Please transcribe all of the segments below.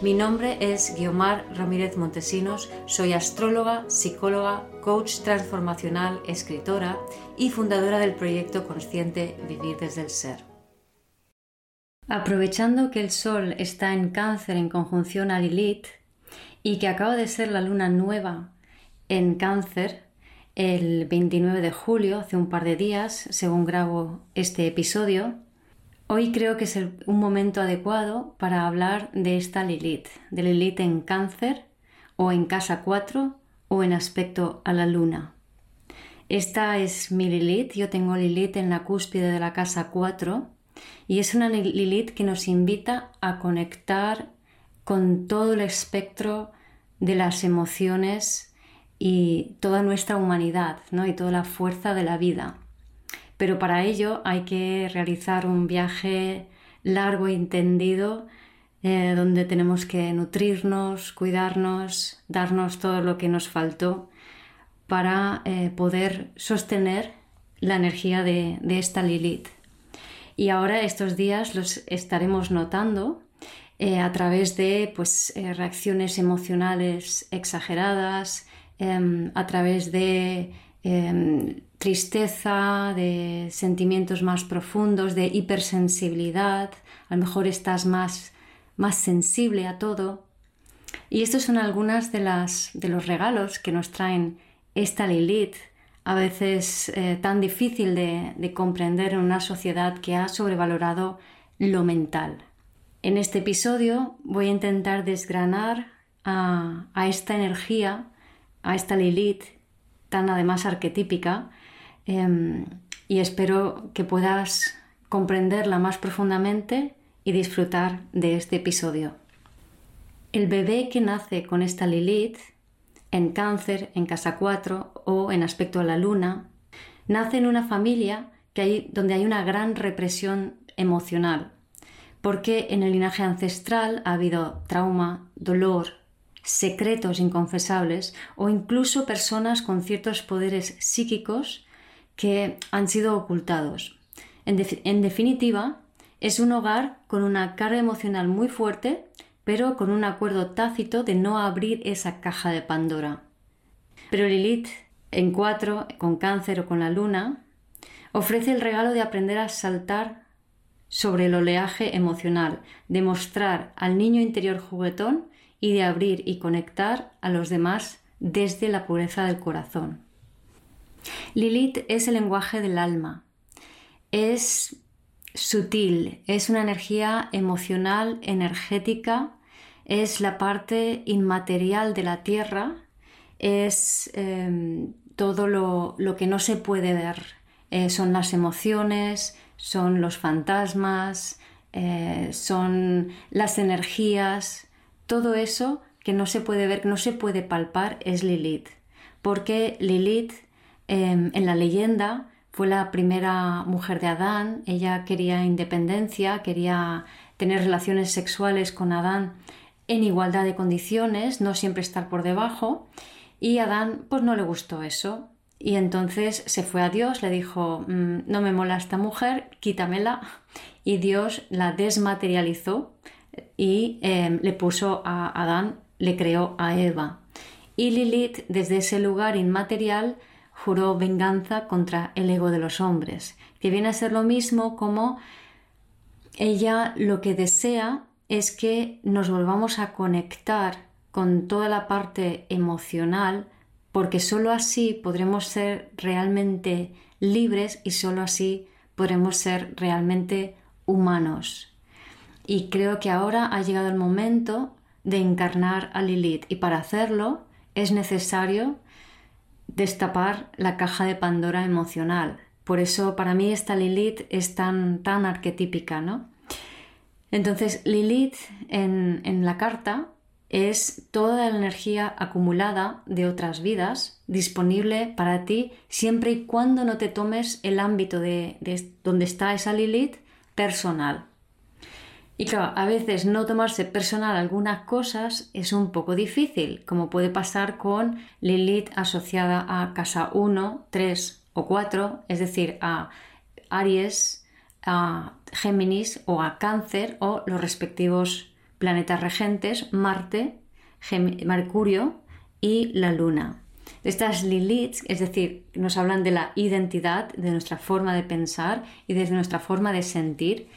Mi nombre es Guiomar Ramírez Montesinos, soy astróloga, psicóloga, coach transformacional, escritora y fundadora del proyecto consciente Vivir desde el Ser. Aprovechando que el Sol está en cáncer en conjunción a Lilith y que acaba de ser la luna nueva en cáncer el 29 de julio, hace un par de días, según grabo este episodio, Hoy creo que es un momento adecuado para hablar de esta Lilith, de Lilith en cáncer o en casa 4 o en aspecto a la luna. Esta es mi Lilith, yo tengo Lilith en la cúspide de la casa 4 y es una Lilith que nos invita a conectar con todo el espectro de las emociones y toda nuestra humanidad ¿no? y toda la fuerza de la vida pero para ello hay que realizar un viaje largo y tendido eh, donde tenemos que nutrirnos, cuidarnos, darnos todo lo que nos faltó para eh, poder sostener la energía de, esta Lilith. Y ahora estos días los estaremos notando eh, a través de pues, reacciones emocionales exageradas, em, a través de em, tristeza, de sentimientos más profundos, de hipersensibilidad, a lo mejor estás más, más sensible a todo. Y estos son algunos de, las, de los regalos que nos traen esta Lilith, a veces eh, tan difícil de, comprender en una sociedad que ha sobrevalorado lo mental. En este episodio voy a intentar desgranar a, a esta energía, a esta Lilith, tan además arquetípica, Em, y espero que puedas comprenderla más profundamente y disfrutar de este episodio. El bebé que nace con esta Lilith, en cáncer, en casa 4 o en aspecto a la luna, nace en una familia que donde hay una gran represión emocional, porque en el linaje ancestral ha habido trauma, dolor, secretos inconfesables o incluso personas con ciertos poderes psíquicos que han sido ocultados. En, definitiva, es un hogar con una carga emocional muy fuerte, pero con un acuerdo tácito de no abrir esa caja de Pandora. Pero Lilith, en cuatro, con cáncer o con la luna, ofrece el regalo de aprender a saltar sobre el oleaje emocional, de mostrar al niño interior juguetón y de abrir y conectar a los demás desde la pureza del corazón. Lilith es el lenguaje del alma. Es sutil, es una energía emocional, energética, es la parte inmaterial de la tierra, es em, todo lo, que no se puede ver. Eh, son las emociones, son los fantasmas, eh, son las energías, todo eso que no se puede ver, que no se puede palpar es Lilith. Porque Lilith Em, en la leyenda fue la primera mujer de Adán, ella quería independencia, quería tener relaciones sexuales con Adán en igualdad de condiciones, no siempre estar por debajo, y Adán pues no le gustó eso. Y entonces se fue a Dios, le dijo, mm, no me mola esta mujer, quítamela. Y Dios la desmaterializó y em, le puso a Adán, le creó a Eva. Y Lilith, desde ese lugar inmaterial, juró venganza contra el ego de los hombres, que viene a ser lo mismo como ella lo que desea es que nos volvamos a conectar con toda la parte emocional, porque sólo así podremos ser realmente libres y sólo así podremos ser realmente humanos. Y creo que ahora ha llegado el momento de encarnar a Lilith y para hacerlo es necesario destapar la caja de Pandora emocional. Por eso para mí esta Lilith es tan, tan arquetípica, ¿no? Entonces Lilith en, la carta es toda la energía acumulada de otras vidas disponible para ti siempre y cuando no te tomes el ámbito de, donde está esa Lilith personal. Y claro, a veces no tomarse personal algunas cosas es un poco difícil, como puede pasar con Lilith asociada a casa 1, 3 o 4, es decir, a Aries, a Géminis o a Cáncer o los respectivos planetas regentes, Marte, Mercurio y la Luna. Estas Liliths, es decir, nos hablan de la identidad, de nuestra forma de pensar y de nuestra forma de sentir.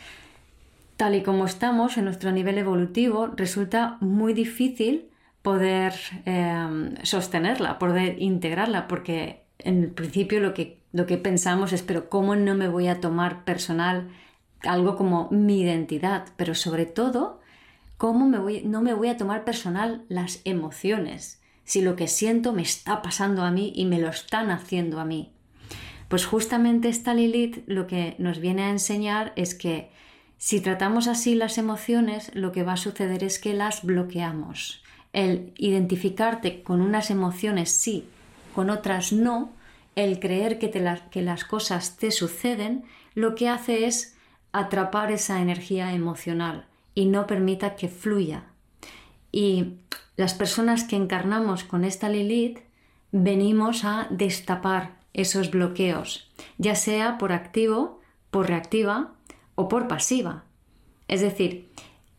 Tal y como estamos en nuestro nivel evolutivo, resulta muy difícil poder em, sostenerla, poder integrarla, porque en el principio lo que, lo que pensamos es, pero ¿cómo no me voy a tomar personal algo como mi identidad? Pero sobre todo, ¿Cómo no me voy a tomar personal las emociones si lo que siento me está pasando a mí y me lo están haciendo a mí? Pues justamente esta Lilith lo que nos viene a enseñar es que si tratamos así las emociones, lo que va a suceder es que las bloqueamos. El identificarte con unas emociones sí, con otras no, el creer que, que las cosas te suceden, lo que hace es atrapar esa energía emocional y no permita que fluya. Y las personas que encarnamos con esta Lilith venimos a destapar esos bloqueos, ya sea por activo, por reactiva o por pasiva. Es decir,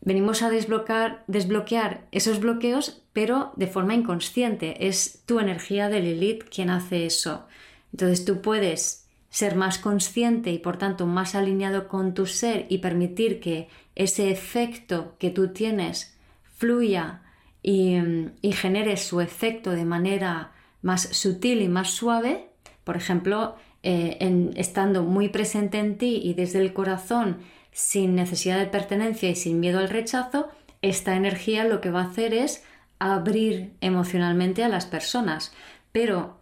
venimos a desbloquear, desbloquear esos bloqueos, pero de forma inconsciente. Es tu energía de Lilith quien hace eso. Entonces tú puedes ser más consciente y por tanto más alineado con tu ser y permitir que ese efecto que tú tienes fluya y, genere su efecto de manera más sutil y más suave, por ejemplo, eh, estando muy presente en ti y desde el corazón, sin necesidad de pertenencia y sin miedo al rechazo, esta energía lo que va a hacer es abrir emocionalmente a las personas. Pero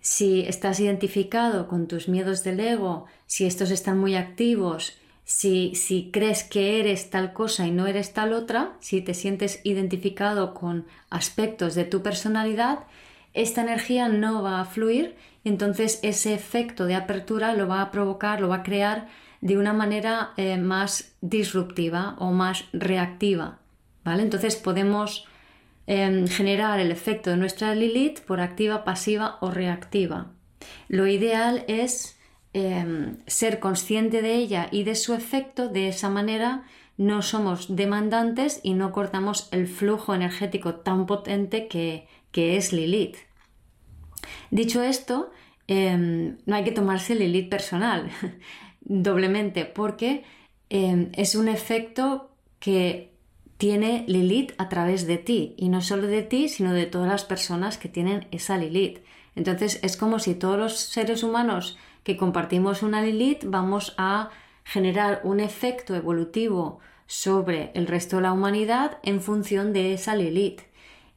si estás identificado con tus miedos del ego, si estos están muy activos si, crees que eres tal cosa y no eres tal otra, si te sientes identificado con aspectos de tu personalidad, esta energía no va a fluir entonces ese efecto de apertura lo va a provocar, lo va a crear de una manera eh, más disruptiva o más reactiva. ¿vale? Entonces podemos em, generar el efecto de nuestra Lilith por activa, pasiva o reactiva. Lo ideal es Em, ser consciente de ella y de su efecto, de esa manera no somos demandantes y no cortamos el flujo energético tan potente que, es Lilith. Dicho esto, em, no hay que tomarse Lilith personal, doblemente, porque em, es un efecto que tiene Lilith a través de ti, y no solo de ti, sino de todas las personas que tienen esa Lilith. Entonces es como si todos los seres humanos que compartimos una Lilith vamos a generar un efecto evolutivo sobre el resto de la humanidad en función de esa Lilith.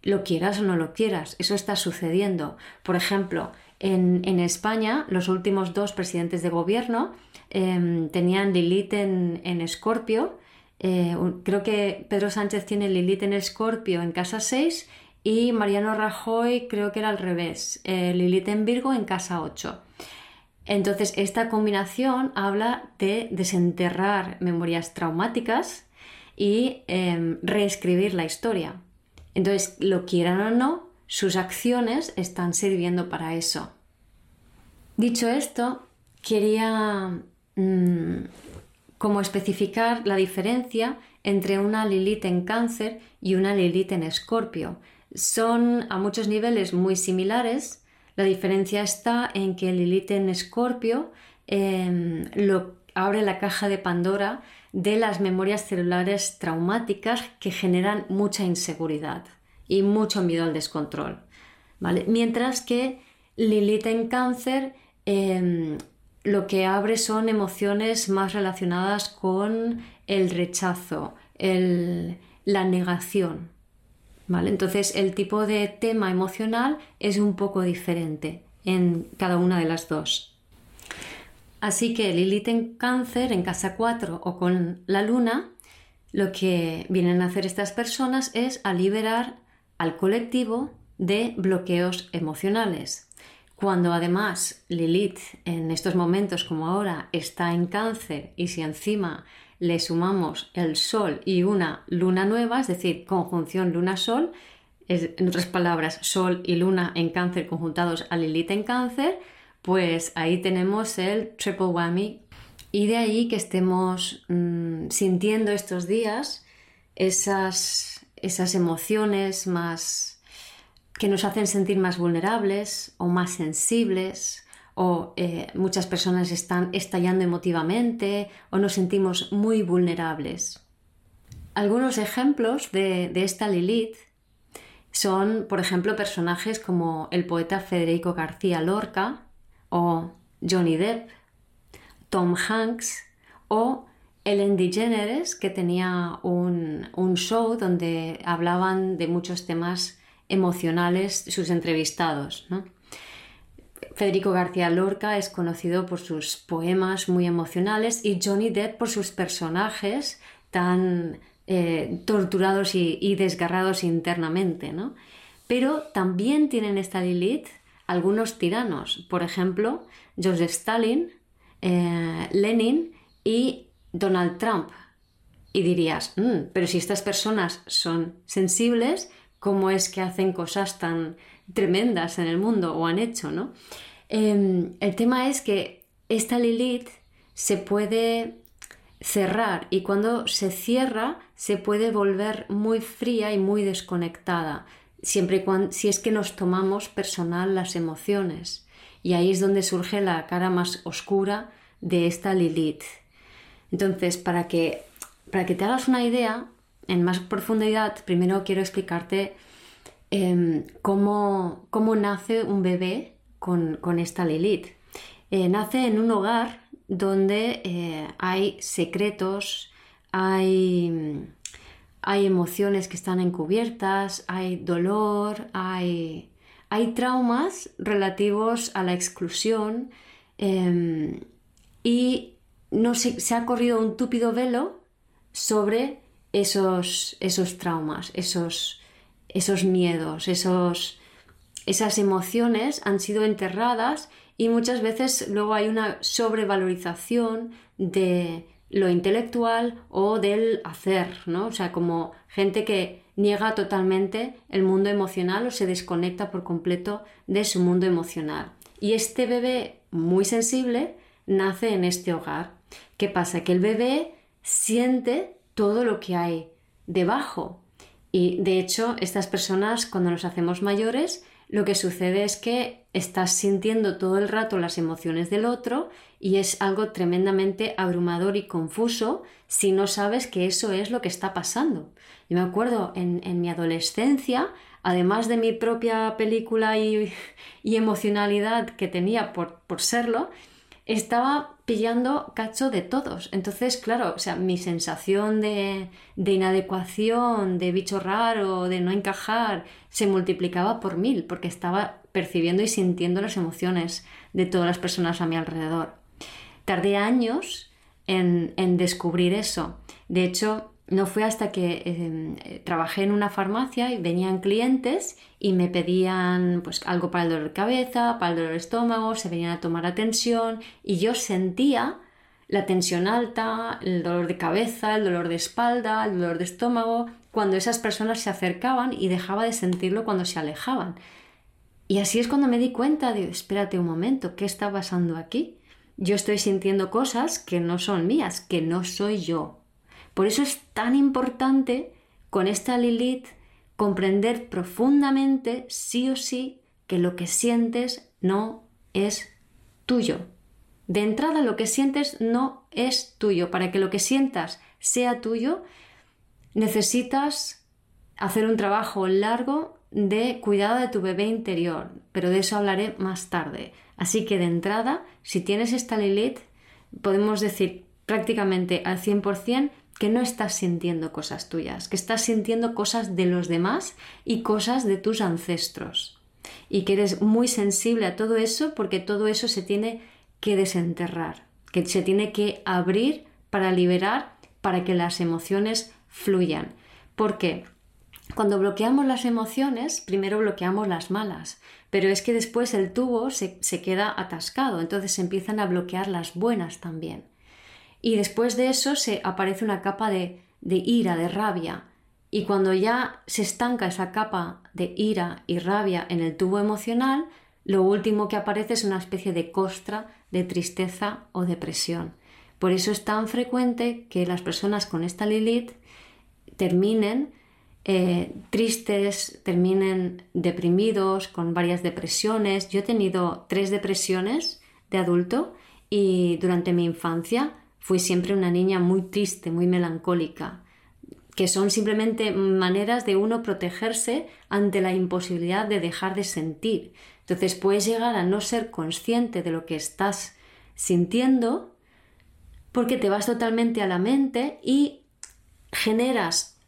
Lo quieras o no lo quieras, eso está sucediendo. Por ejemplo, en, España, los últimos dos presidentes de gobierno em, tenían Lilith en Escorpio. Eh, creo que Pedro Sánchez tiene Lilith en Escorpio en casa 6 y Mariano Rajoy creo que era al revés, eh, Lilith en Virgo en casa 8. Entonces, esta combinación habla de desenterrar memorias traumáticas y em, reescribir la historia. Entonces, lo quieran o no, sus acciones están sirviendo para eso. Dicho esto, quería mm, como especificar la diferencia entre una Lilith en cáncer y una Lilith en escorpio. Son a muchos niveles muy similares, la diferencia está en que Lilith en Escorpio em, lo, abre la caja de Pandora de las memorias celulares traumáticas que generan mucha inseguridad y mucho miedo al descontrol. ¿vale? Mientras que Lilith en Cáncer em, lo que abre son emociones más relacionadas con el rechazo, la negación. Entonces el tipo de tema emocional es un poco diferente en cada una de las dos. Así que Lilith en cáncer en casa 4 o con la luna lo que vienen a hacer estas personas es a liberar al colectivo de bloqueos emocionales. Cuando además Lilith en estos momentos como ahora está en cáncer y si encima le sumamos el Sol y una luna nueva, es decir, conjunción luna-sol, en otras palabras, Sol y luna en cáncer conjuntados a Lilith en cáncer, pues ahí tenemos el triple whammy y de ahí que estemos mm, sintiendo estos días esas, esas emociones más que nos hacen sentir más vulnerables o más sensibles o eh, muchas personas están estallando emotivamente o nos sentimos muy vulnerables. Algunos ejemplos de, de esta Lilith son, por ejemplo, personajes como el poeta Federico García Lorca o Johnny Depp, Tom Hanks o Ellen DeGeneres, que tenía un, show donde hablaban de muchos temas emocionales sus entrevistados. Federico García Lorca es conocido por sus poemas muy emocionales y Johnny Depp por sus personajes tan eh, torturados y, desgarrados internamente. Pero también tienen esta Lilith algunos tiranos, por ejemplo, Joseph Stalin, eh, Lenin y Donald Trump. Y dirías, mm, pero si estas personas son sensibles, ¿cómo es que hacen cosas tan tremendas en el mundo o han hecho, no? Em, el tema es que esta Lilith se puede cerrar y cuando se cierra se puede volver muy fría y muy desconectada, siempre y cuando, si es que nos tomamos personal las emociones. Y ahí es donde surge la cara más oscura de esta Lilith. Entonces, para que, para que te hagas una idea en más profundidad, primero quiero explicarte em, cómo, nace un bebé con, esta Lilith. Eh, nace en un hogar donde eh, hay secretos, hay, hay emociones que están encubiertas, hay dolor, hay hay traumas relativos a la exclusión em, y no se, se, ha corrido un túpido velo sobre esos, esos traumas, esos, esos miedos, esos, esas emociones han sido enterradas y muchas veces luego hay una sobrevalorización de lo intelectual o del hacer, ¿no? O sea, como gente que niega totalmente el mundo emocional o se desconecta por completo de su mundo emocional. Y este bebé muy sensible nace en este hogar. ¿Qué pasa? Que el bebé siente todo lo que hay debajo. Y de hecho, estas personas cuando nos hacemos mayores lo que sucede es que estás sintiendo todo el rato las emociones del otro y es algo tremendamente abrumador y confuso si no sabes que eso es lo que está pasando. Yo me acuerdo en, mi adolescencia, además de mi propia película y, emocionalidad que tenía por, por serlo, estaba pillando cacho de todos. Entonces, claro, o sea, mi sensación de, de, inadecuación, de bicho raro, de no encajar, se multiplicaba por mil, porque estaba percibiendo y sintiendo las emociones de todas las personas a mi alrededor. Tardé años en, en descubrir eso. De hecho, no fue hasta que em, trabajé en una farmacia y venían clientes y me pedían pues algo para el dolor de cabeza, para el dolor de estómago, se venían a tomar atención y yo sentía la tensión alta, el dolor de cabeza, el dolor de espalda, el dolor de estómago, cuando esas personas se acercaban y dejaba de sentirlo cuando se alejaban. Y así es cuando me di cuenta de, espérate un momento, ¿qué está pasando aquí? Yo estoy sintiendo cosas que no son mías, que no soy yo, por eso es tan importante con esta Lilith comprender profundamente, sí o sí, que lo que sientes no es tuyo. De entrada lo que sientes no es tuyo. Para que lo que sientas sea tuyo, necesitas hacer un trabajo largo de cuidado de tu bebé interior, pero de eso hablaré más tarde. Así que de entrada, si tienes esta Lilith, podemos decir prácticamente al 100% que no estás sintiendo cosas tuyas, que estás sintiendo cosas de los demás y cosas de tus ancestros. Y que eres muy sensible a todo eso porque todo eso se tiene que desenterrar, que se tiene que abrir para liberar, para que las emociones fluyan. ¿Por qué? Cuando bloqueamos las emociones, primero bloqueamos las malas, pero es que después el tubo se, queda atascado, entonces se empiezan a bloquear las buenas también. Y después de eso se aparece una capa de, de ira, de rabia, y cuando ya se estanca esa capa de ira y rabia en el tubo emocional, lo último que aparece es una especie de costra de tristeza o depresión. Por eso es tan frecuente que las personas con esta Lilith terminen eh, tristes, terminen deprimidos, con varias depresiones. Yo he tenido tres depresiones de adulto y durante mi infancia fui siempre una niña muy triste, muy melancólica, que son simplemente maneras de uno protegerse ante la imposibilidad de dejar de sentir. Entonces puedes llegar a no ser consciente de lo que estás sintiendo porque te vas totalmente a la mente y generas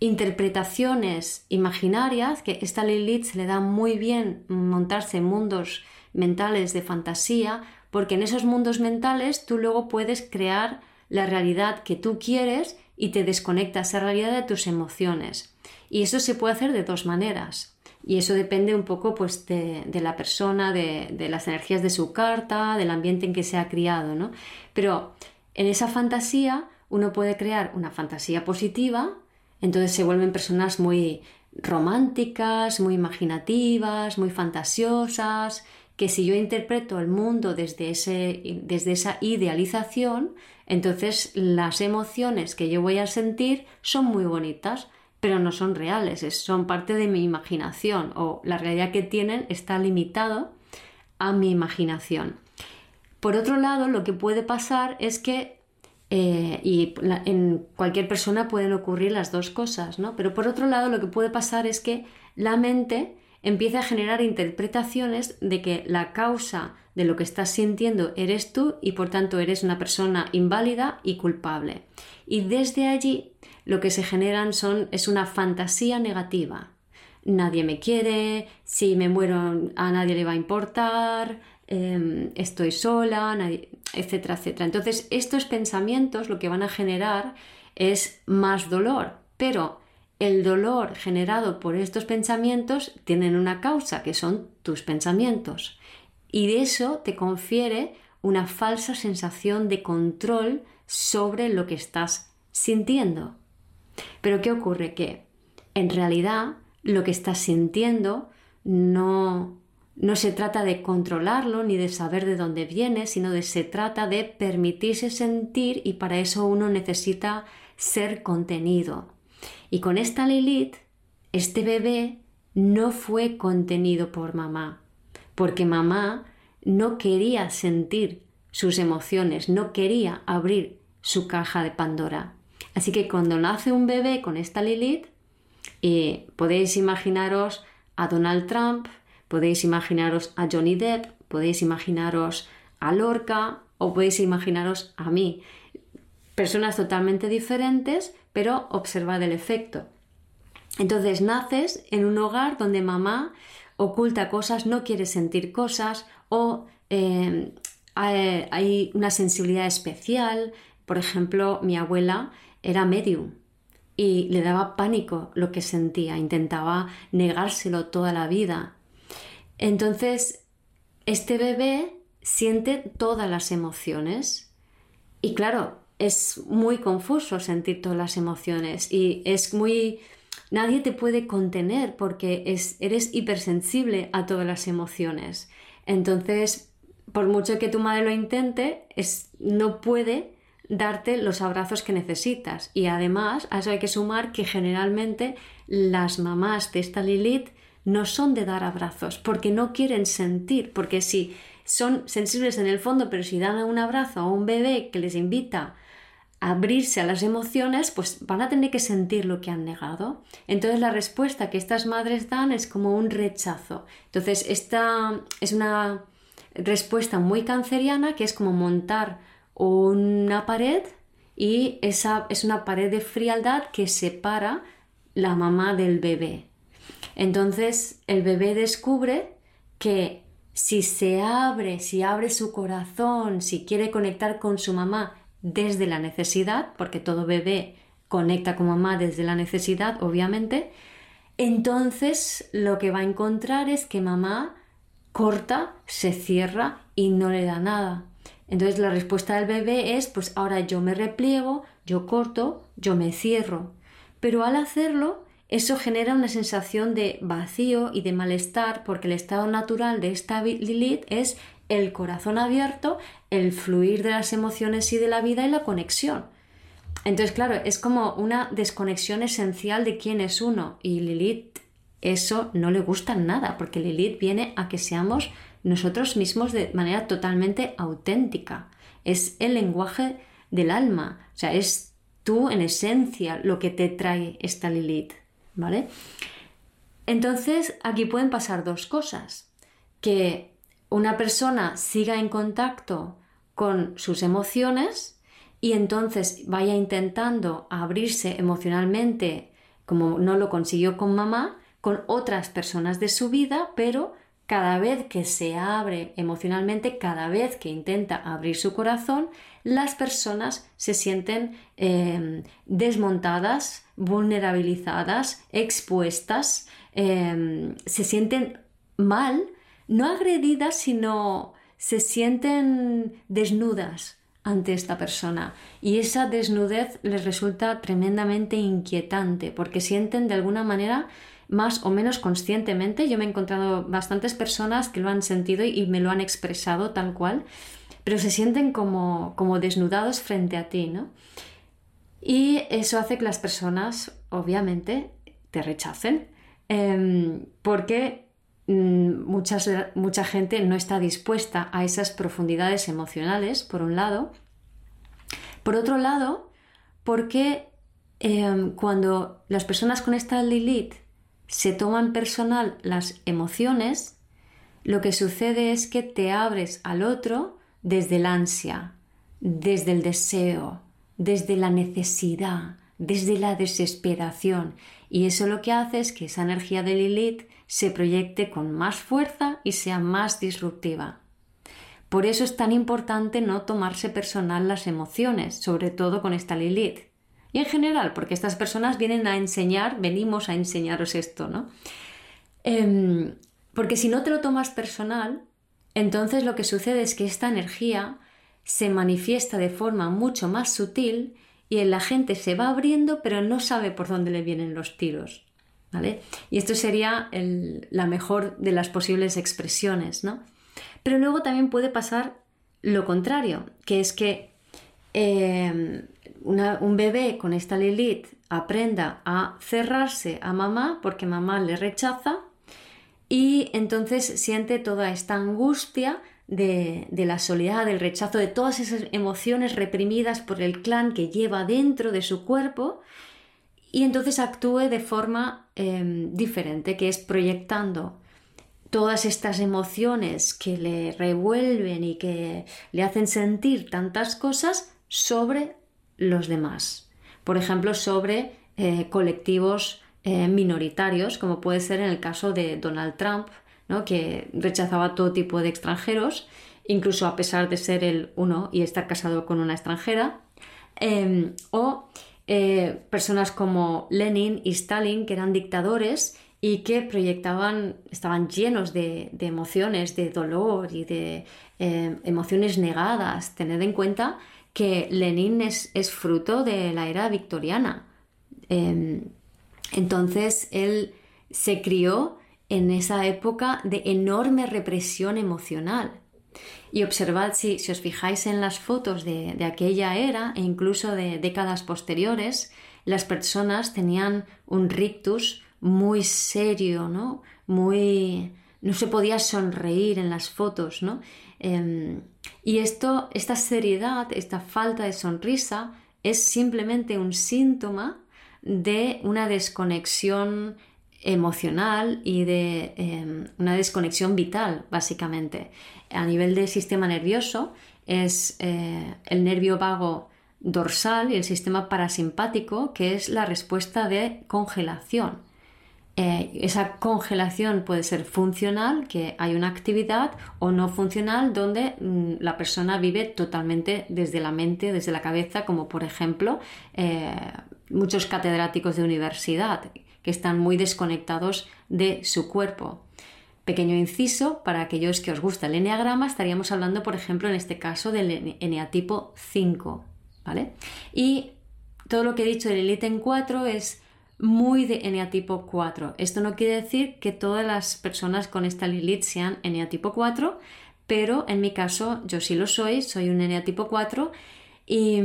interpretaciones imaginarias, que esta Lilith le da muy bien montarse en mundos mentales de fantasía, porque en esos mundos mentales tú luego puedes crear la realidad que tú quieres y te desconectas esa realidad de tus emociones. Y eso se puede hacer de dos maneras. Y eso depende un poco pues, de, la persona, de, de, las energías de su carta, del ambiente en que se ha criado. ¿no? Pero en esa fantasía uno puede crear una fantasía positiva, entonces se vuelven personas muy románticas, muy imaginativas, muy fantasiosas, que si yo interpreto el mundo desde, ese, desde esa idealización, entonces las emociones que yo voy a sentir son muy bonitas, pero no son reales, son parte de mi imaginación o la realidad que tienen está limitado a mi imaginación. Por otro lado, lo que puede pasar es que, eh, y en cualquier persona pueden ocurrir las dos cosas, ¿no? Pero por otro lado, lo que puede pasar es que la mente empieza a generar interpretaciones de que la causa de lo que estás sintiendo eres tú y por tanto eres una persona inválida y culpable. Y desde allí lo que se generan son es una fantasía negativa. Nadie me quiere, si me muero a nadie le va a importar, Em, estoy sola, etcétera, etcétera. Entonces, estos pensamientos lo que van a generar es más dolor, pero el dolor generado por estos pensamientos tienen una causa, que son tus pensamientos. Y de eso te confiere una falsa sensación de control sobre lo que estás sintiendo. Pero ¿qué ocurre? Que en realidad lo que estás sintiendo no no se trata de controlarlo ni de saber de dónde viene, sino de se trata de permitirse sentir y para eso uno necesita ser contenido. Y con esta Lilith, este bebé no fue contenido por mamá, porque mamá no quería sentir sus emociones, no quería abrir su caja de Pandora. Así que cuando nace un bebé con esta Lilith, eh, podéis imaginaros a Donald Trump, Podéis imaginaros a Johnny Depp, podéis imaginaros a Lorca o podéis imaginaros a mí. Personas totalmente diferentes, pero observad el efecto. Entonces naces en un hogar donde mamá oculta cosas, no quiere sentir cosas o eh, hay una sensibilidad especial. Por ejemplo, mi abuela era medium y le daba pánico lo que sentía, intentaba negárselo toda la vida. Entonces, este bebé siente todas las emociones y claro, es muy confuso sentir todas las emociones y es muy... Nadie te puede contener porque eres hipersensible a todas las emociones. Entonces, por mucho que tu madre lo intente, no puede darte los abrazos que necesitas. Y además, a eso hay que sumar que generalmente las mamás de esta Lilith no son de dar abrazos, porque no quieren sentir, porque si son sensibles en el fondo, pero si dan un abrazo a un bebé que les invita abrirse a las emociones, pues van a tener que sentir lo que han negado. Entonces la respuesta que estas madres dan es como un rechazo. Entonces esta es una respuesta muy canceriana que es como montar una pared y esa es una pared de frialdad que separa la mamá del bebé. Entonces el bebé descubre que si se abre, si abre su corazón, si quiere conectar con su mamá desde la necesidad, porque todo bebé conecta con mamá desde la necesidad, obviamente, entonces lo que va a encontrar es que mamá corta, se cierra y no le da nada. Entonces la respuesta del bebé es, pues ahora yo me repliego, yo corto, yo me cierro. Pero al hacerlo, eso genera una sensación de vacío y de malestar porque el estado natural de esta Lilith es el corazón abierto, el fluir de las emociones y de la vida y la conexión. Entonces, claro, es como una desconexión esencial de quién es uno y Lilith eso no le gusta nada porque Lilith viene a que seamos nosotros mismos de manera totalmente auténtica. Es el lenguaje del alma, o sea, es tú en esencia lo que te trae esta Lilith, ¿vale? Entonces, aquí pueden pasar dos cosas, que una persona siga en contacto con sus emociones y entonces vaya intentando abrirse emocionalmente como no lo consiguió con mamá, con otras personas de su vida, pero cada vez que se abre emocionalmente, cada vez que intenta abrir su corazón, las personas se sienten em, desmontadas, vulnerabilizadas, expuestas, em, se sienten mal, no agredidas, sino se sienten desnudas, ante esta persona. Y esa desnudez les resulta tremendamente inquietante porque sienten de alguna manera más o menos conscientemente. Yo me he encontrado bastantes personas que lo han sentido y me lo han expresado tal cual pero se sienten como, como desnudados frente a ti ¿no? y eso hace que las personas obviamente te rechacen. Em, porque Mm, mucha gente no está dispuesta a esas profundidades emocionales, por un lado. Por otro lado, porque em, cuando las personas con esta Lilith se toman personal las emociones, lo que sucede es que te abres al otro desde el ansia, desde el deseo, desde la necesidad, desde la desesperación. Y eso lo que hace es que esa energía de Lilith se proyecte con más fuerza y sea más disruptiva. Por eso es tan importante no tomarse personal las emociones, sobre todo con esta Lilith. Y en general, porque estas personas vienen a enseñar, venimos a enseñaros esto, ¿no? Em, porque si no te lo tomas personal, entonces lo que sucede es que esta energía se manifiesta de forma mucho más sutil y la gente se va abriendo pero no sabe por dónde le vienen los tiros. Y esto sería la mejor de las posibles expresiones, ¿no? Pero luego también puede pasar lo contrario, que es que em, un bebé con esta Lilith aprenda a cerrarse a mamá porque mamá le rechaza y entonces siente toda esta angustia de, la soledad, del rechazo, de todas esas emociones reprimidas por el clan que lleva dentro de su cuerpo y entonces actúe de forma em, diferente, que es proyectando todas estas emociones que le revuelven y que le hacen sentir tantas cosas sobre los demás. Por ejemplo, sobre eh, colectivos eh, minoritarios, como puede ser en el caso de Donald Trump, ¿no? que rechazaba todo tipo de extranjeros, incluso a pesar de ser el uno y estar casado con una extranjera, em, o eh, personas como Lenin y Stalin, que eran dictadores y que proyectaban, estaban llenos de, emociones, de dolor y de eh, emociones negadas. Tened en cuenta que Lenin es, fruto de la era victoriana. Em, entonces él se crió en esa época de enorme represión emocional. Y observad si, os fijáis en las fotos de, aquella era e incluso de décadas posteriores, las personas tenían un rictus muy serio, ¿no? Muy. no se podía sonreír en las fotos, ¿no? Em, y esto, esta seriedad, esta falta de sonrisa, es simplemente un síntoma de una desconexión emocional y de em, una desconexión vital, básicamente. A nivel del sistema nervioso es eh, el nervio vago dorsal y el sistema parasimpático, que es la respuesta de congelación. Eh, esa congelación puede ser funcional, que hay una actividad, o no funcional, donde mm, la persona vive totalmente desde la mente, desde la cabeza, como por ejemplo eh, muchos catedráticos de universidad que están muy desconectados de su cuerpo. Pequeño inciso, para aquellos que os gusta el eneagrama, estaríamos hablando, por ejemplo, en este caso del eneatipo 5, ¿vale? Y todo lo que he dicho del en 4 es muy de eneatipo 4. Esto no quiere decir que todas las personas con esta Lilith sean eneatipo 4, pero en mi caso yo sí lo soy, soy un eneatipo 4 y,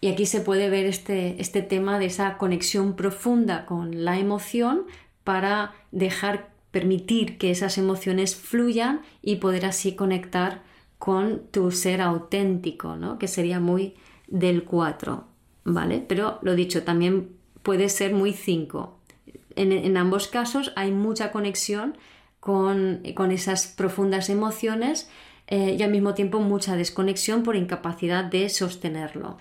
y aquí se puede ver este, este tema de esa conexión profunda con la emoción para dejar, permitir que esas emociones fluyan y poder así conectar con tu ser auténtico, ¿no? que sería muy del 4, ¿vale? Pero lo dicho, también puede ser muy 5. En, ambos casos hay mucha conexión con, esas profundas emociones eh, y al mismo tiempo mucha desconexión por incapacidad de sostenerlo.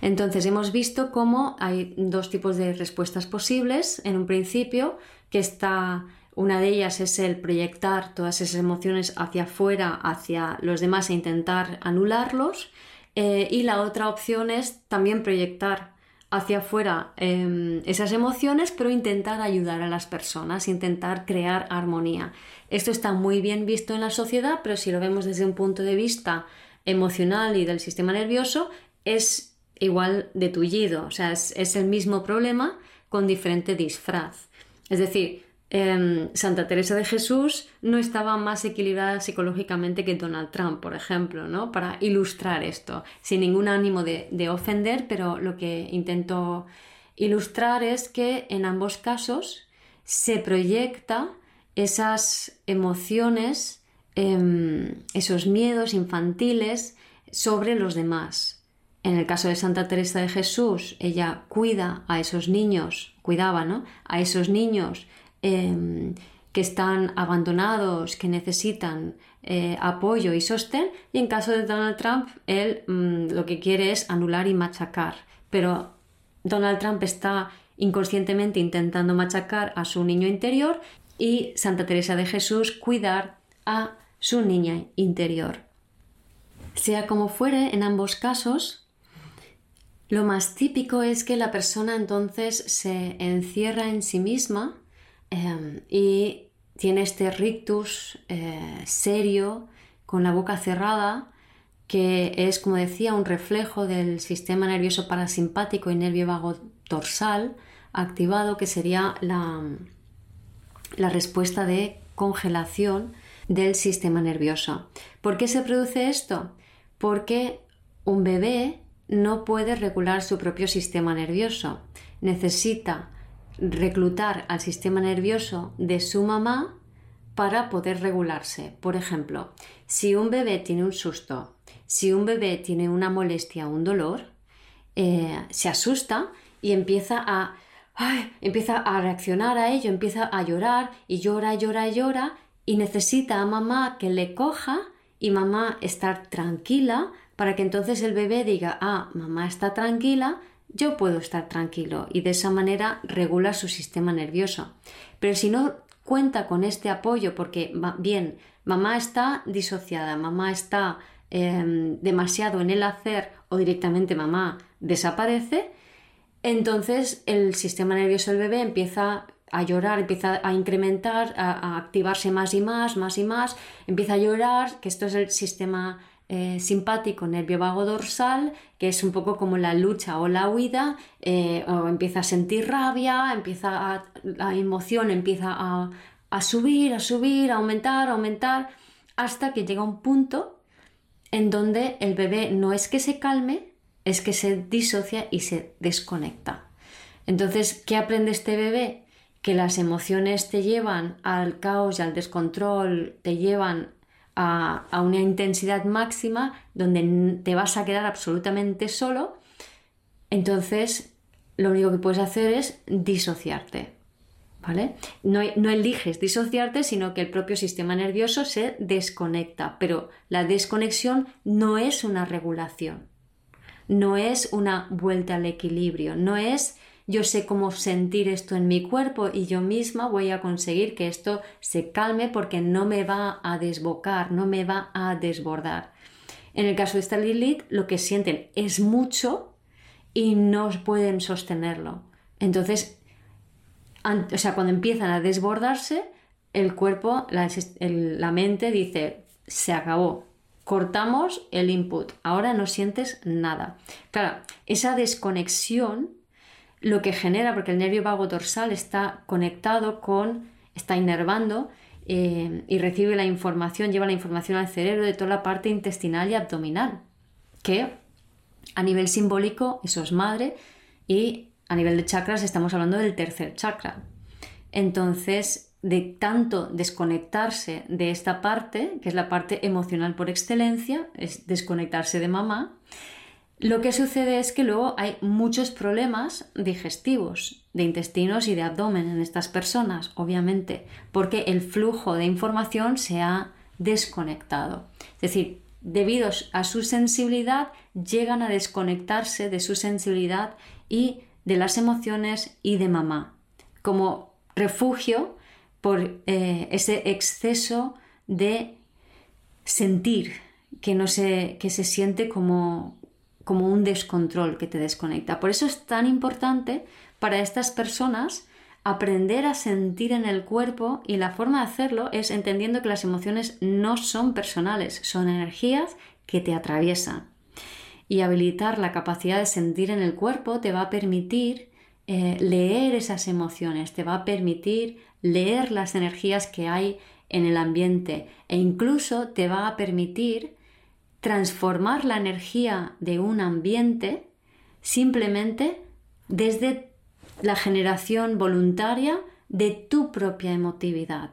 Entonces hemos visto cómo hay dos tipos de respuestas posibles en un principio, que está una de ellas es el proyectar todas esas emociones hacia afuera, hacia los demás e intentar anularlos. Eh, y la otra opción es también proyectar hacia afuera em, esas emociones, pero intentar ayudar a las personas, intentar crear armonía. Esto está muy bien visto en la sociedad, pero si lo vemos desde un punto de vista emocional y del sistema nervioso, es igual de tullido, o sea, es el mismo problema con diferente disfraz. Es decir, Em, Santa Teresa de Jesús no estaba más equilibrada psicológicamente que Donald Trump, por ejemplo, ¿no? Para ilustrar esto, sin ningún ánimo de, ofender, pero lo que intento ilustrar es que en ambos casos se proyecta esas emociones, em, esos miedos infantiles sobre los demás. En el caso de Santa Teresa de Jesús, ella cuida a esos niños, cuidaba, ¿no? A esos niños Em, que están abandonados, que necesitan eh, apoyo y sostén, y en caso de Donald Trump, él mm, lo que quiere es anular y machacar. Pero Donald Trump está inconscientemente intentando machacar a su niño interior y Santa Teresa de Jesús cuidar a su niña interior. Sea como fuere, en ambos casos, lo más típico es que la persona entonces se encierra en sí misma Em, y tiene este rictus eh, serio, con la boca cerrada, que es, como decía, un reflejo del sistema nervioso parasimpático y nervio vago dorsal activado, que sería la, la respuesta de congelación del sistema nervioso. ¿Por qué se produce esto? Porque un bebé no puede regular su propio sistema nervioso. Necesita reclutar al sistema nervioso de su mamá para poder regularse. Por ejemplo, si un bebé tiene un susto, si un bebé tiene una molestia o un dolor, eh, se asusta y empieza a, empieza a reaccionar a ello, empieza a llorar y llora, llora, llora y necesita a mamá que le coja y mamá estar tranquila para que entonces el bebé diga, ah, mamá está tranquila, yo puedo estar tranquilo y de esa manera regula su sistema nervioso. Pero si no cuenta con este apoyo porque, bien, mamá está disociada, mamá está em, demasiado en el hacer o directamente mamá desaparece, entonces el sistema nervioso del bebé empieza a llorar, empieza a incrementar, a activarse más y más, más y más, empieza a llorar, que esto es el sistema eh, simpático, nervio vago dorsal, que es un poco como la lucha o la huida, eh, o empieza a sentir rabia, empieza a, la emoción empieza a, subir, a subir, a aumentar, a aumentar, hasta que llega un punto en donde el bebé no es que se calme, es que se disocia y se desconecta. Entonces, ¿qué aprende este bebé? Que las emociones te llevan al caos y al descontrol, te llevan a, una intensidad máxima donde te vas a quedar absolutamente solo, entonces lo único que puedes hacer es disociarte. ¿Vale? No, no, eliges disociarte, sino que el propio sistema nervioso se desconecta. Pero la desconexión no es una regulación, no es una vuelta al equilibrio, no es yo sé cómo sentir esto en mi cuerpo y yo misma voy a conseguir que esto se calme porque no me va a desbocar, no me va a desbordar. En el caso de esta Lilith, lo que sienten es mucho y no pueden sostenerlo. Entonces, o sea, cuando empiezan a desbordarse, el cuerpo, la, mente dice, se acabó, cortamos el input, ahora no sientes nada. Claro, esa desconexión lo que genera, porque el nervio vago dorsal está conectado con, está inervando eh, y recibe la información, lleva la información al cerebro de toda la parte intestinal y abdominal, que a nivel simbólico eso es madre y a nivel de chakras estamos hablando del tercer chakra. Entonces, de tanto desconectarse de esta parte, que es la parte emocional por excelencia, es desconectarse de mamá, lo que sucede es que luego hay muchos problemas digestivos, de intestinos y de abdomen en estas personas, obviamente, porque el flujo de información se ha desconectado. Es decir, debido a su sensibilidad, llegan a desconectarse de su sensibilidad y de las emociones y de mamá, como refugio por eh, ese exceso de sentir que, no se, que se siente como, como un descontrol que te desconecta. Por eso es tan importante para estas personas aprender a sentir en el cuerpo y la forma de hacerlo es entendiendo que las emociones no son personales, son energías que te atraviesan. Y habilitar la capacidad de sentir en el cuerpo te va a permitir eh, leer esas emociones, te va a permitir leer las energías que hay en el ambiente e incluso te va a permitir transformar la energía de un ambiente simplemente desde la generación voluntaria de tu propia emotividad.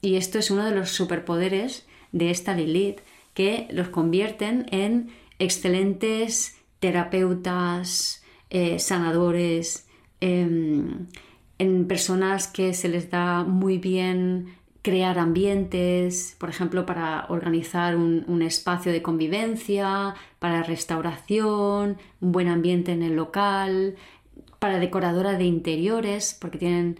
Y esto es uno de los superpoderes de esta Lilith que los convierten en excelentes terapeutas, eh, sanadores, em, en personas que se les da muy bien crear ambientes, por ejemplo, para organizar un, espacio de convivencia, para restauración, un buen ambiente en el local, para decoradora de interiores, porque tienen,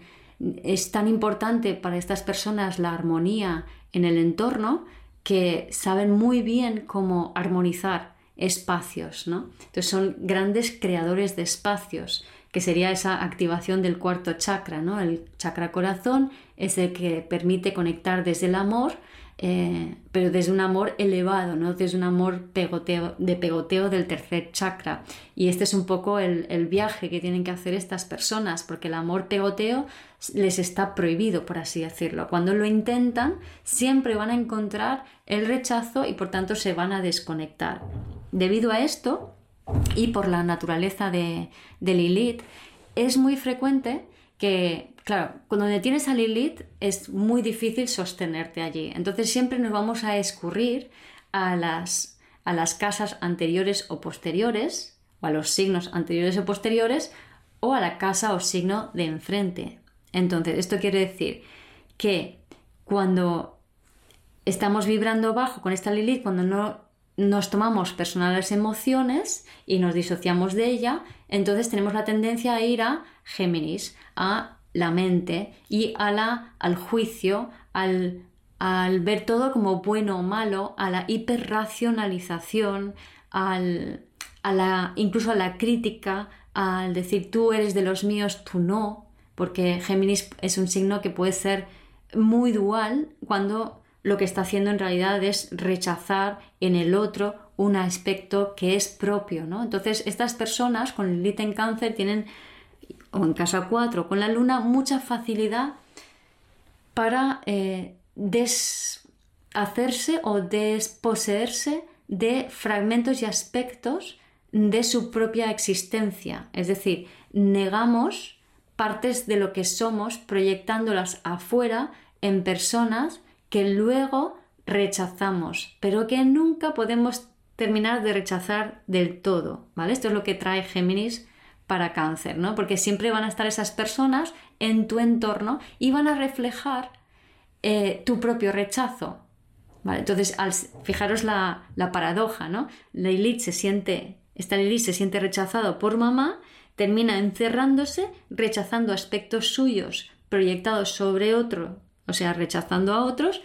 es tan importante para estas personas la armonía en el entorno que saben muy bien cómo armonizar espacios, ¿no? Entonces son grandes creadores de espacios que sería esa activación del cuarto chakra, ¿no? El chakra corazón es el que permite conectar desde el amor, eh, pero desde un amor elevado, ¿no? Desde un amor pegoteo, de pegoteo del tercer chakra. Y este es un poco el, el viaje que tienen que hacer estas personas, porque el amor pegoteo les está prohibido, por así decirlo. Cuando lo intentan, siempre van a encontrar el rechazo y por tanto se van a desconectar. Debido a esto, y por la naturaleza de, Lilith, es muy frecuente que, claro, cuando tienes a Lilith es muy difícil sostenerte allí. Entonces siempre nos vamos a escurrir a las, a las casas anteriores o posteriores, o a los signos anteriores o posteriores, o a la casa o signo de enfrente. Entonces, esto quiere decir que cuando estamos vibrando bajo con esta Lilith, cuando no nos tomamos personales emociones y nos disociamos de ella, entonces tenemos la tendencia a ir a Géminis, a la mente y a la, al juicio, al, al ver todo como bueno o malo, a la hiperracionalización, al, a la, incluso a la crítica, al decir tú eres de los míos, tú no, porque Géminis es un signo que puede ser muy dual cuando lo que está haciendo en realidad es rechazar en el otro un aspecto que es propio, ¿no? Entonces, estas personas con el lit en cáncer tienen, o en casa 4 con la luna, mucha facilidad para eh, deshacerse o desposeerse de fragmentos y aspectos de su propia existencia. Es decir, negamos partes de lo que somos proyectándolas afuera en personas que luego rechazamos, pero que nunca podemos terminar de rechazar del todo, ¿vale? Esto es lo que trae Géminis para cáncer, ¿no? Porque siempre van a estar esas personas en tu entorno y van a reflejar eh, tu propio rechazo. Entonces, al, fijaros la, la paradoja, ¿no? Lilith se siente, esta Lilith se siente rechazado por mamá, termina encerrándose, rechazando aspectos suyos proyectados sobre otro o sea, rechazando a otros,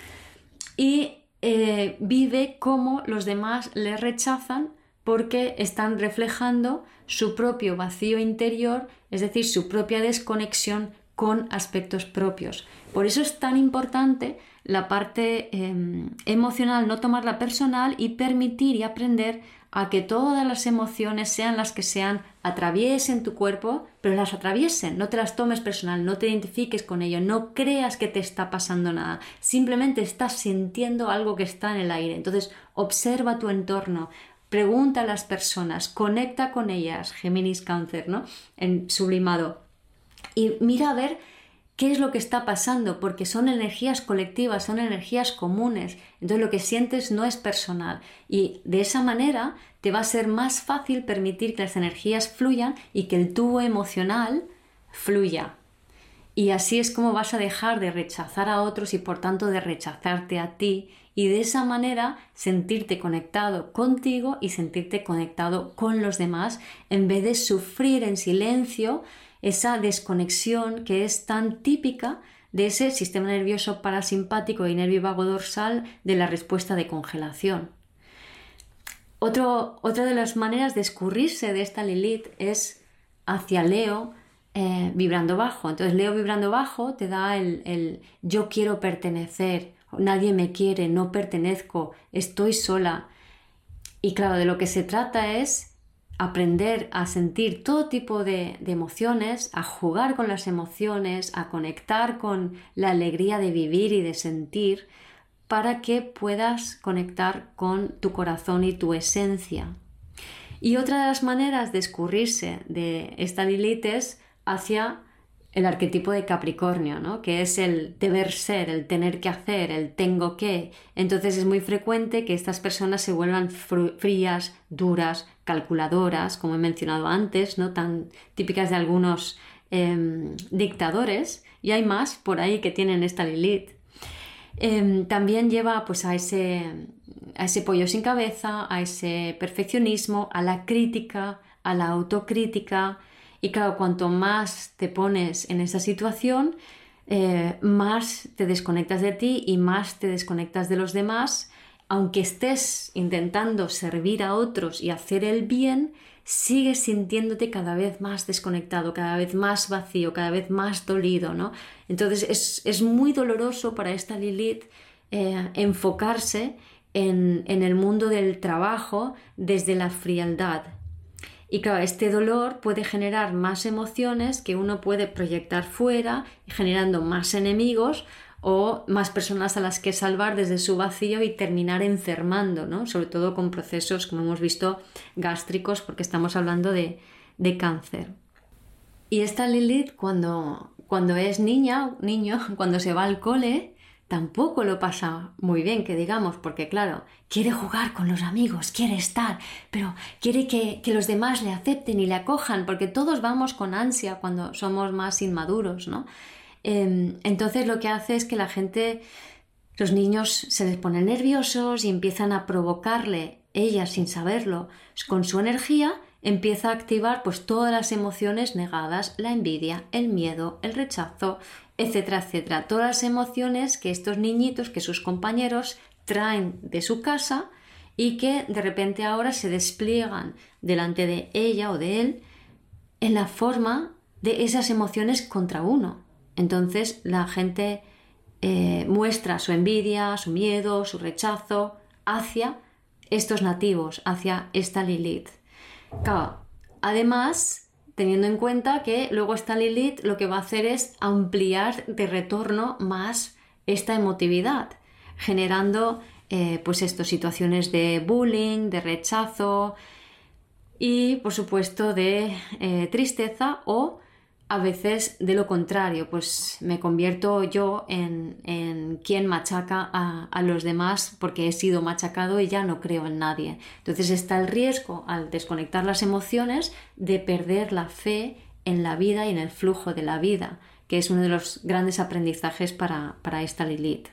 y eh, vive cómo los demás le rechazan porque están reflejando su propio vacío interior, es decir, su propia desconexión con aspectos propios. Por eso es tan importante la parte em, emocional, no tomarla personal y permitir y aprender a que todas las emociones, sean las que sean, atraviesen tu cuerpo, pero las atraviesen, no te las tomes personal, no te identifiques con ello, no creas que te está pasando nada, simplemente estás sintiendo algo que está en el aire. Entonces, observa tu entorno, pregunta a las personas, conecta con ellas, Géminis Cáncer, ¿no? En sublimado. Y mira a ver qué es lo que está pasando, porque son energías colectivas, son energías comunes. Entonces lo que sientes no es personal. Y de esa manera te va a ser más fácil permitir que las energías fluyan y que el tubo emocional fluya. Y así es como vas a dejar de rechazar a otros y por tanto de rechazarte a ti y de esa manera sentirte conectado contigo y sentirte conectado con los demás en vez de sufrir en silencio esa desconexión que es tan típica de ese sistema nervioso parasimpático y nervio vago dorsal de la respuesta de congelación. otra de las maneras de escurrirse de esta Lilith es hacia Leo eh, vibrando bajo. Entonces Leo vibrando bajo te da el yo quiero pertenecer, nadie me quiere, no pertenezco, estoy sola. Y claro, de lo que se trata es aprender a sentir todo tipo de, emociones, a jugar con las emociones, a conectar con la alegría de vivir y de sentir, para que puedas conectar con tu corazón y tu esencia. Y otra de las maneras de escurrirse de esta Lilith es hacia el arquetipo de Capricornio, ¿no? que es el deber ser, el tener que hacer, el tengo que. Entonces es muy frecuente que estas personas se vuelvan frías, duras, calculadoras, como he mencionado antes, ¿no? tan típicas de algunos em, dictadores, y hay más por ahí que tienen esta Lilith. Em, también lleva pues, a, a ese pollo sin cabeza, a ese perfeccionismo, a la crítica, a la autocrítica, y claro, cuanto más te pones en esa situación, eh, más te desconectas de ti y más te desconectas de los demás. Aunque estés intentando servir a otros y hacer el bien, sigues sintiéndote cada vez más desconectado, cada vez más vacío, cada vez más dolido, ¿no? Entonces es, muy doloroso para esta Lilith eh, enfocarse en, en el mundo del trabajo desde la frialdad, y claro, este dolor puede generar más emociones que uno puede proyectar fuera, generando más enemigos o más personas a las que salvar desde su vacío y terminar enfermando, ¿no? Sobre todo con procesos, como hemos visto, gástricos, porque estamos hablando de, de cáncer. Y esta Lilith, cuando, cuando es niña, niño, cuando se va al cole, tampoco lo pasa muy bien, que digamos, porque claro, quiere jugar con los amigos, quiere estar, pero quiere que, los demás le acepten y le acojan, porque todos vamos con ansia cuando somos más inmaduros, ¿no? Em, entonces lo que hace es que la gente, los niños se les ponen nerviosos y empiezan a provocarle, ella sin saberlo, con su energía, empieza a activar pues todas las emociones negadas, la envidia, el miedo, el rechazo, etcétera, etcétera. Todas las emociones que estos niñitos, que sus compañeros traen de su casa y que de repente ahora se despliegan delante de ella o de él en la forma de esas emociones contra uno. Entonces la gente eh, muestra su envidia, su miedo, su rechazo hacia estos nativos, hacia esta Lilith. además, teniendo en cuenta que luego esta Lilith lo que va a hacer es ampliar de retorno más esta emotividad, generando eh, pues estas situaciones de bullying, de rechazo y por supuesto de eh, tristeza o a veces de lo contrario, pues me convierto yo en, en quien machaca a, los demás porque he sido machacado y ya no creo en nadie. Entonces está el riesgo al desconectar las emociones de perder la fe en la vida y en el flujo de la vida, que es uno de los grandes aprendizajes para, para esta Lilith,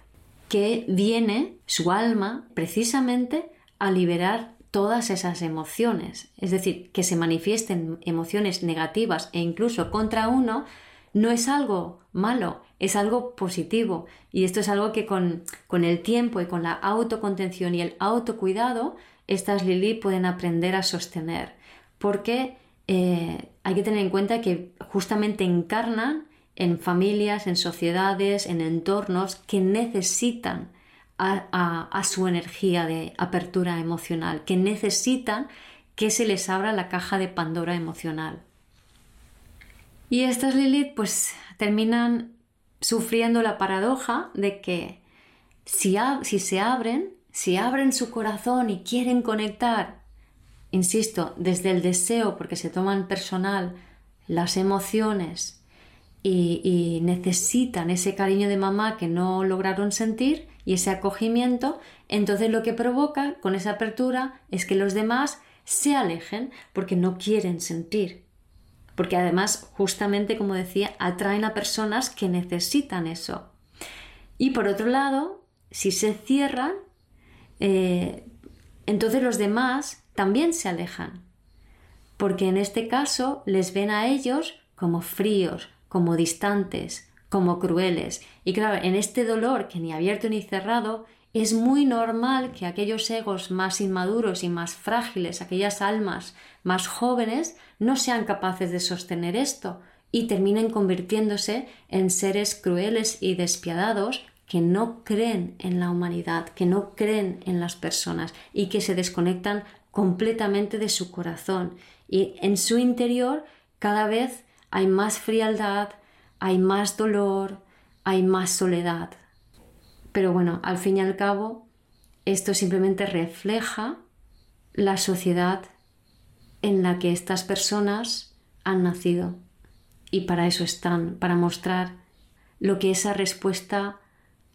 que viene su alma precisamente a liberar todas esas emociones. Es decir, que se manifiesten emociones negativas e incluso contra uno no es algo malo, es algo positivo. Y esto es algo que con, el tiempo y con la autocontención y el autocuidado, estas Lilith pueden aprender a sostener. Porque eh, hay que tener en cuenta que justamente encarnan en familias, en sociedades, en entornos que necesitan a, su energía de apertura emocional, que necesitan que se les abra la caja de Pandora emocional. Y estas Lilith pues terminan sufriendo la paradoja de que si, si se abren, si abren su corazón y quieren conectar, insisto, desde el deseo, porque se toman personal las emociones y, necesitan ese cariño de mamá que no lograron sentir y ese acogimiento, entonces lo que provoca con esa apertura es que los demás se alejen porque no quieren sentir. Porque además, justamente como decía, atraen a personas que necesitan eso. Y por otro lado, si se cierran, eh, entonces los demás también se alejan. Porque en este caso les ven a ellos como fríos, como distantes, como crueles. Y claro, en este dolor que ni abierto ni cerrado, es muy normal que aquellos egos más inmaduros y más frágiles, aquellas almas más jóvenes, no sean capaces de sostener esto y terminen convirtiéndose en seres crueles y despiadados que no creen en la humanidad, que no creen en las personas y que se desconectan completamente de su corazón. Y en su interior cada vez hay más frialdad, hay más dolor, hay más soledad. Pero bueno, al fin y al cabo, esto simplemente refleja la sociedad en la que estas personas han nacido. Y para eso están, para mostrar lo que esa respuesta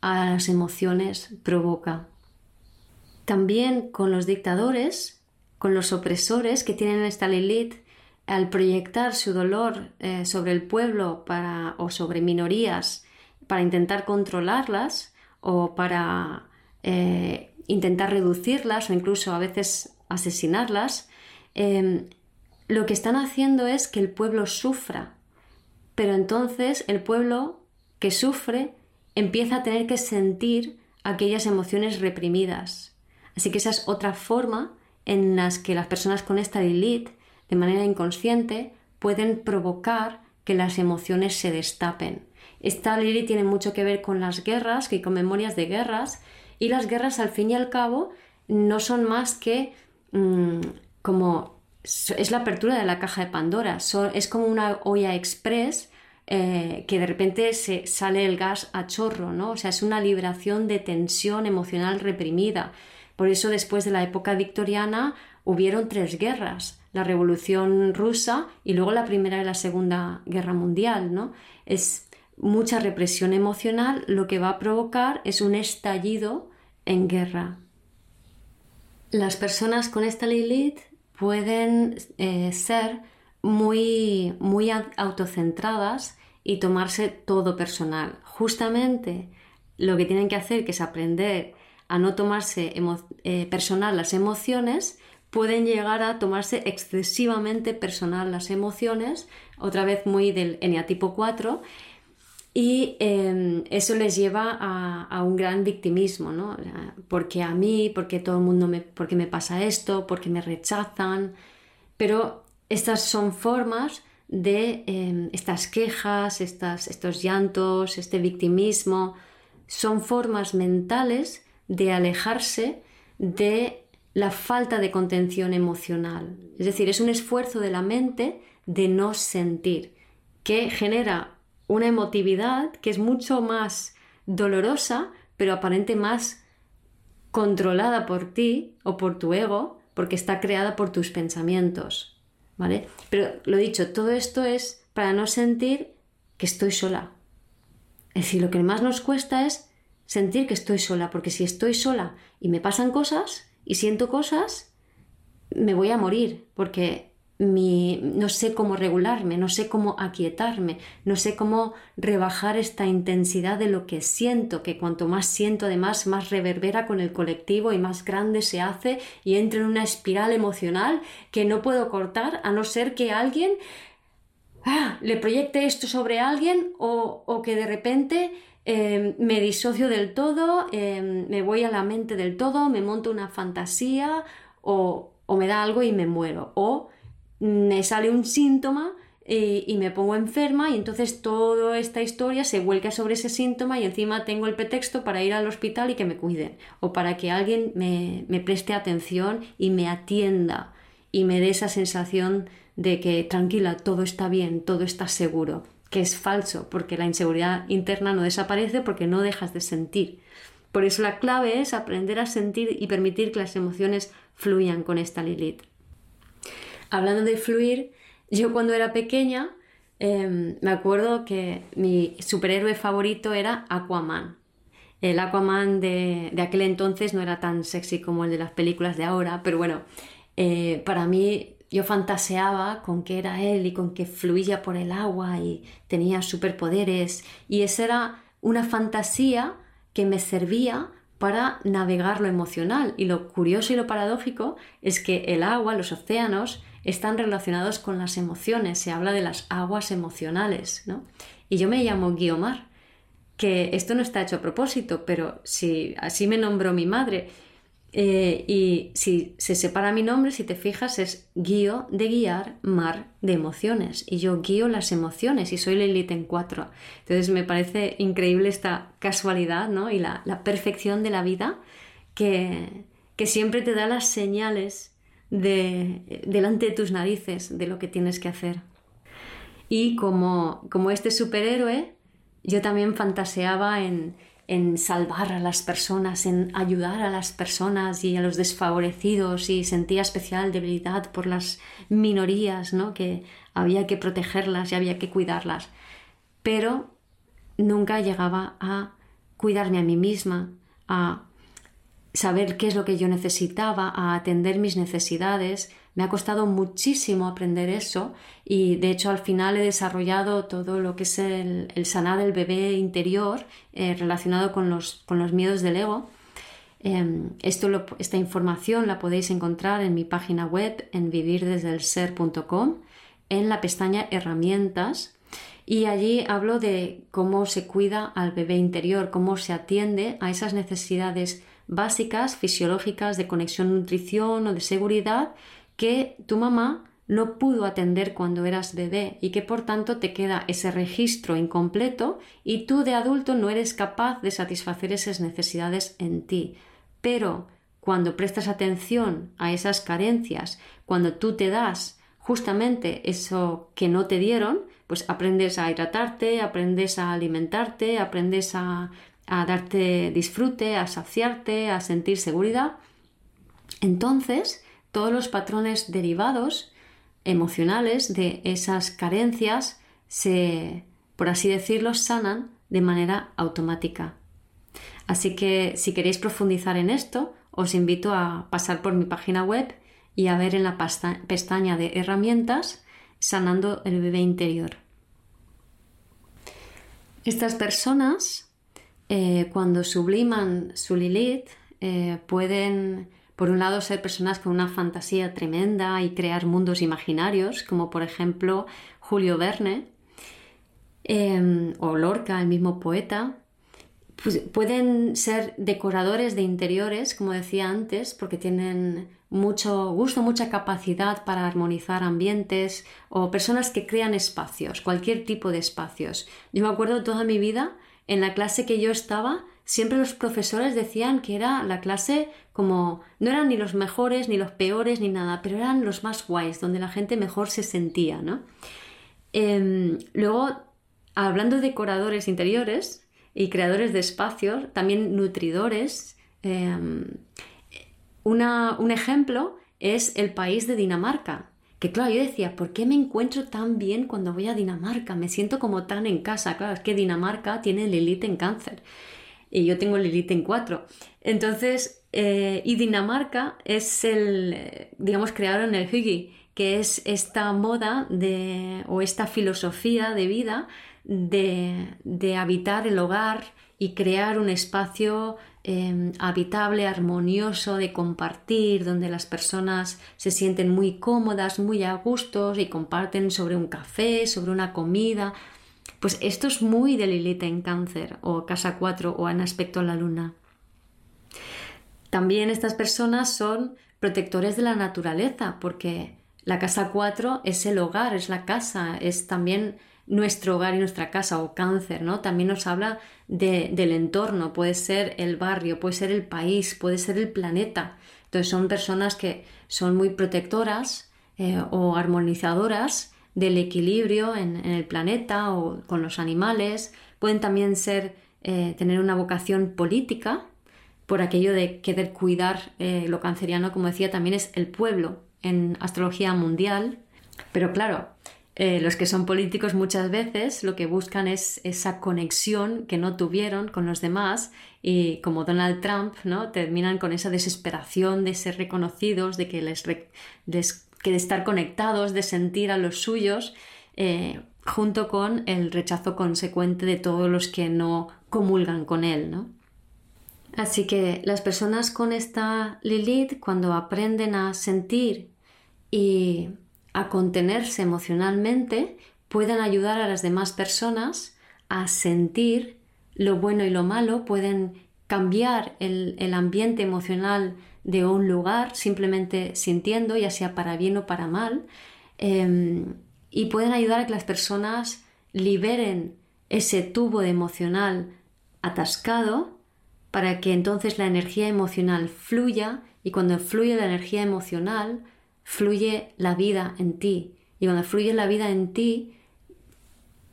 a las emociones provoca. También con los dictadores, con los opresores que tienen esta Lilith al proyectar su dolor eh, sobre el pueblo o sobre minorías para intentar controlarlas o para eh, intentar reducirlas o incluso a veces asesinarlas, em, lo que están haciendo es que el pueblo sufra. Pero entonces el pueblo que sufre empieza a tener que sentir aquellas emociones reprimidas. Así que esa es otra forma en las que las personas con esta Lilith de manera inconsciente pueden provocar que las emociones se destapen. Esta Lili tiene mucho que ver con las guerras, y con memorias de guerras, y las guerras al fin y al cabo no son más que mm, como es la apertura de la caja de Pandora, es como una olla express eh, que de repente se sale el gas a chorro, ¿no? O sea, es una liberación de tensión emocional reprimida. Por eso después de la época victoriana hubieron tres guerras la Revolución Rusa y luego la Primera y la Segunda Guerra Mundial, ¿no? Es mucha represión emocional, lo que va a provocar es un estallido en guerra. Las personas con esta Lilith pueden eh, ser muy, muy autocentradas y tomarse todo personal. Justamente lo que tienen que hacer, que es aprender a no tomarse eh, personal las emociones, pueden llegar a tomarse excesivamente personal las emociones, otra vez muy del eneatipo 4, y em, eso les lleva a, un gran victimismo, ¿no? Porque a mí, porque todo el mundo me, porque me pasa esto, porque me rechazan, pero estas son formas de em, estas quejas, estas, estos llantos, este victimismo, son formas mentales de alejarse de la falta de contención emocional. Es decir, es un esfuerzo de la mente de no sentir, que genera una emotividad que es mucho más dolorosa, pero aparente más controlada por ti o por tu ego, porque está creada por tus pensamientos. ¿Vale? Pero lo dicho, todo esto es para no sentir que estoy sola. Es decir, lo que más nos cuesta es sentir que estoy sola, porque si estoy sola y me pasan cosas, y siento cosas, me voy a morir porque mi, no sé cómo regularme, no sé cómo aquietarme, no sé cómo rebajar esta intensidad de lo que siento, que cuanto más siento además más reverbera con el colectivo y más grande se hace y entro en una espiral emocional que no puedo cortar a no ser que alguien ah, le proyecte esto sobre alguien o, que de repente em, me disocio del todo, em, me voy a la mente del todo, me monto una fantasía o, me da algo y me muero. O me sale un síntoma y, me pongo enferma y entonces toda esta historia se vuelca sobre ese síntoma y encima tengo el pretexto para ir al hospital y que me cuiden o para que alguien me preste atención y me atienda y me dé esa sensación de que tranquila, todo está bien, todo está seguro, que es falso, porque la inseguridad interna no desaparece porque no dejas de sentir. Por eso la clave es aprender a sentir y permitir que las emociones fluyan con esta Lilith. Hablando de fluir, yo cuando era pequeña em, me acuerdo que mi superhéroe favorito era Aquaman. El Aquaman de, aquel entonces no era tan sexy como el de las películas de ahora, pero bueno, eh, para mí yo fantaseaba con que era él y con que fluía por el agua y tenía superpoderes y esa era una fantasía que me servía para navegar lo emocional y lo curioso y lo paradójico es que el agua, los océanos, están relacionados con las emociones, se habla de las aguas emocionales, ¿no? Y yo me llamo Guiomar, que esto no está hecho a propósito, pero si así me nombró mi madre, eh, y si se separa mi nombre, si te fijas, es guío de guiar, mar de emociones. Y yo guío las emociones y soy Lilith en cuatro. Entonces me parece increíble esta casualidad ¿no? y la, perfección de la vida que, que siempre te da las señales de, delante de tus narices de lo que tienes que hacer. Y como, como este superhéroe, yo también fantaseaba en, en salvar a las personas, en ayudar a las personas y a los desfavorecidos y sentía especial debilidad por las minorías, ¿no? que había que protegerlas y había que cuidarlas. Pero nunca llegaba a cuidarme a mí misma, a saber qué es lo que yo necesitaba, a atender mis necesidades. Me ha costado muchísimo aprender eso y de hecho al final he desarrollado todo lo que es el, sanar del bebé interior eh, relacionado con los, con los, miedos del ego. Em, esta información la podéis encontrar en mi página web en vivirdesdelser.com en la pestaña herramientas y allí hablo de cómo se cuida al bebé interior, cómo se atiende a esas necesidades básicas fisiológicas de conexión nutrición o de seguridad que tu mamá no pudo atender cuando eras bebé y que por tanto te queda ese registro incompleto y tú de adulto no eres capaz de satisfacer esas necesidades en ti. Pero cuando prestas atención a esas carencias, cuando tú te das justamente eso que no te dieron, pues aprendes a hidratarte, aprendes a alimentarte, aprendes a a darte disfrute, a saciarte, a sentir seguridad, entonces todos los patrones derivados emocionales de esas carencias se, por así decirlo, sanan de manera automática. Así que si queréis profundizar en esto, os invito a pasar por mi página web y a ver en la pestaña de herramientas sanando el bebé interior. Estas personas eh, cuando subliman su Lilith, eh, pueden, por un lado, ser personas con una fantasía tremenda y crear mundos imaginarios, como por ejemplo Julio Verne em, o Lorca, el mismo poeta. Pues, pueden ser decoradores de interiores, como decía antes, porque tienen mucho gusto, mucha capacidad para armonizar ambientes o personas que crean espacios, cualquier tipo de espacios. Yo me acuerdo toda mi vida en la clase que yo estaba, siempre los profesores decían que era la clase como no eran ni los mejores ni los peores ni nada, pero eran los más guays, donde la gente mejor se sentía, ¿no? Em, luego, hablando de decoradores interiores y creadores de espacios, también nutridores, em, un ejemplo es el país de Dinamarca. Que claro, yo decía, ¿por qué me encuentro tan bien cuando voy a Dinamarca? Me siento como tan en casa. Claro, es que Dinamarca tiene Lilith en cáncer y yo tengo Lilith en cuatro. Entonces, eh, y Dinamarca es el, digamos, crearon el Hygge, que es esta moda de, o esta filosofía de vida de, de habitar el hogar y crear un espacio em, habitable, armonioso, de compartir, donde las personas se sienten muy cómodas, muy a gustos y comparten sobre un café, sobre una comida. Pues esto es muy de Lilith en cáncer o casa 4 o en aspecto a la luna. También estas personas son protectores de la naturaleza porque la casa 4 es el hogar, es la casa, es también nuestro hogar y nuestra casa o cáncer, ¿no? También nos habla del entorno, puede ser el barrio, puede ser el país, puede ser el planeta. Entonces son personas que son muy protectoras eh, o armonizadoras del equilibrio en, el planeta o con los animales. Pueden también ser, eh, tener una vocación política por aquello de querer cuidar eh, lo canceriano, como decía, también es el pueblo en astrología mundial. Pero claro, eh, los que son políticos muchas veces lo que buscan es esa conexión que no tuvieron con los demás y como Donald Trump, ¿no? Terminan con esa desesperación de ser reconocidos, de que les, que de estar conectados, de sentir a los suyos, eh, junto con el rechazo consecuente de todos los que no comulgan con él, ¿no? Así que las personas con esta Lilith, cuando aprenden a sentir y a contenerse emocionalmente pueden ayudar a las demás personas a sentir lo bueno y lo malo, pueden cambiar el, ambiente emocional de un lugar simplemente sintiendo, ya sea para bien o para mal, em, y pueden ayudar a que las personas liberen ese tubo emocional atascado para que entonces la energía emocional fluya y cuando fluye la energía emocional fluye la vida en ti. Y cuando fluye la vida en ti,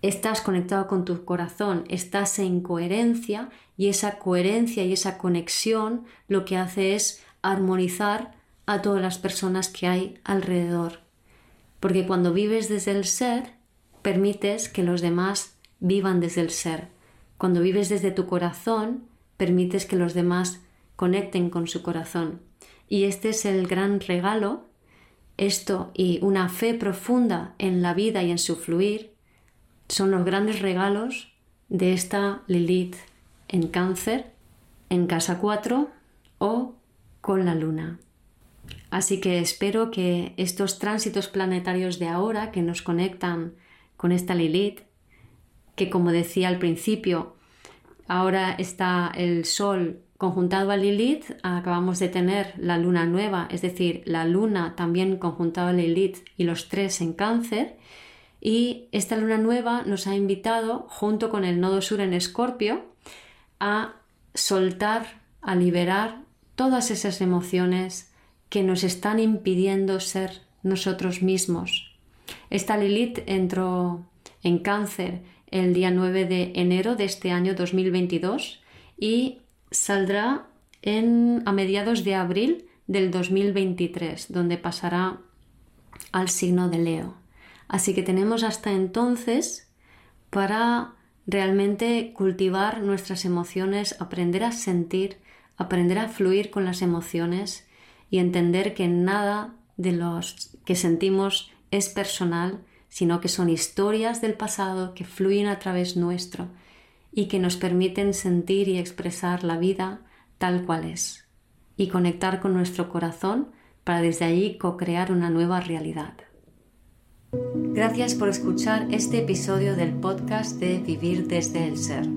estás conectado con tu corazón, estás en coherencia y esa coherencia y esa conexión lo que hace es armonizar a todas las personas que hay alrededor. Porque cuando vives desde el ser, permites que los demás vivan desde el ser. Cuando vives desde tu corazón, permites que los demás conecten con su corazón. Y este es el gran regalo esto y una fe profunda en la vida y en su fluir son los grandes regalos de esta Lilith en cáncer, en casa 4 o con la luna. Así que espero que estos tránsitos planetarios de ahora que nos conectan con esta Lilith, que como decía al principio, ahora está el Sol Conjuntado a Lilith, acabamos de tener la luna nueva, es decir, la luna también conjuntado a Lilith y los tres en cáncer. Y esta luna nueva nos ha invitado, junto con el nodo sur en Escorpio, a soltar, a liberar todas esas emociones que nos están impidiendo ser nosotros mismos. Esta Lilith entró en cáncer el día 9 de enero de este año 2022 y saldrá en, a mediados de abril del 2023, donde pasará al signo de Leo. Así que tenemos hasta entonces para realmente cultivar nuestras emociones, aprender a sentir, aprender a fluir con las emociones y entender que nada de los que sentimos es personal, sino que son historias del pasado que fluyen a través nuestro y que nos permiten sentir y expresar la vida tal cual es y conectar con nuestro corazón para desde allí co-crear una nueva realidad. Gracias por escuchar este episodio del podcast de Vivir desde el Ser.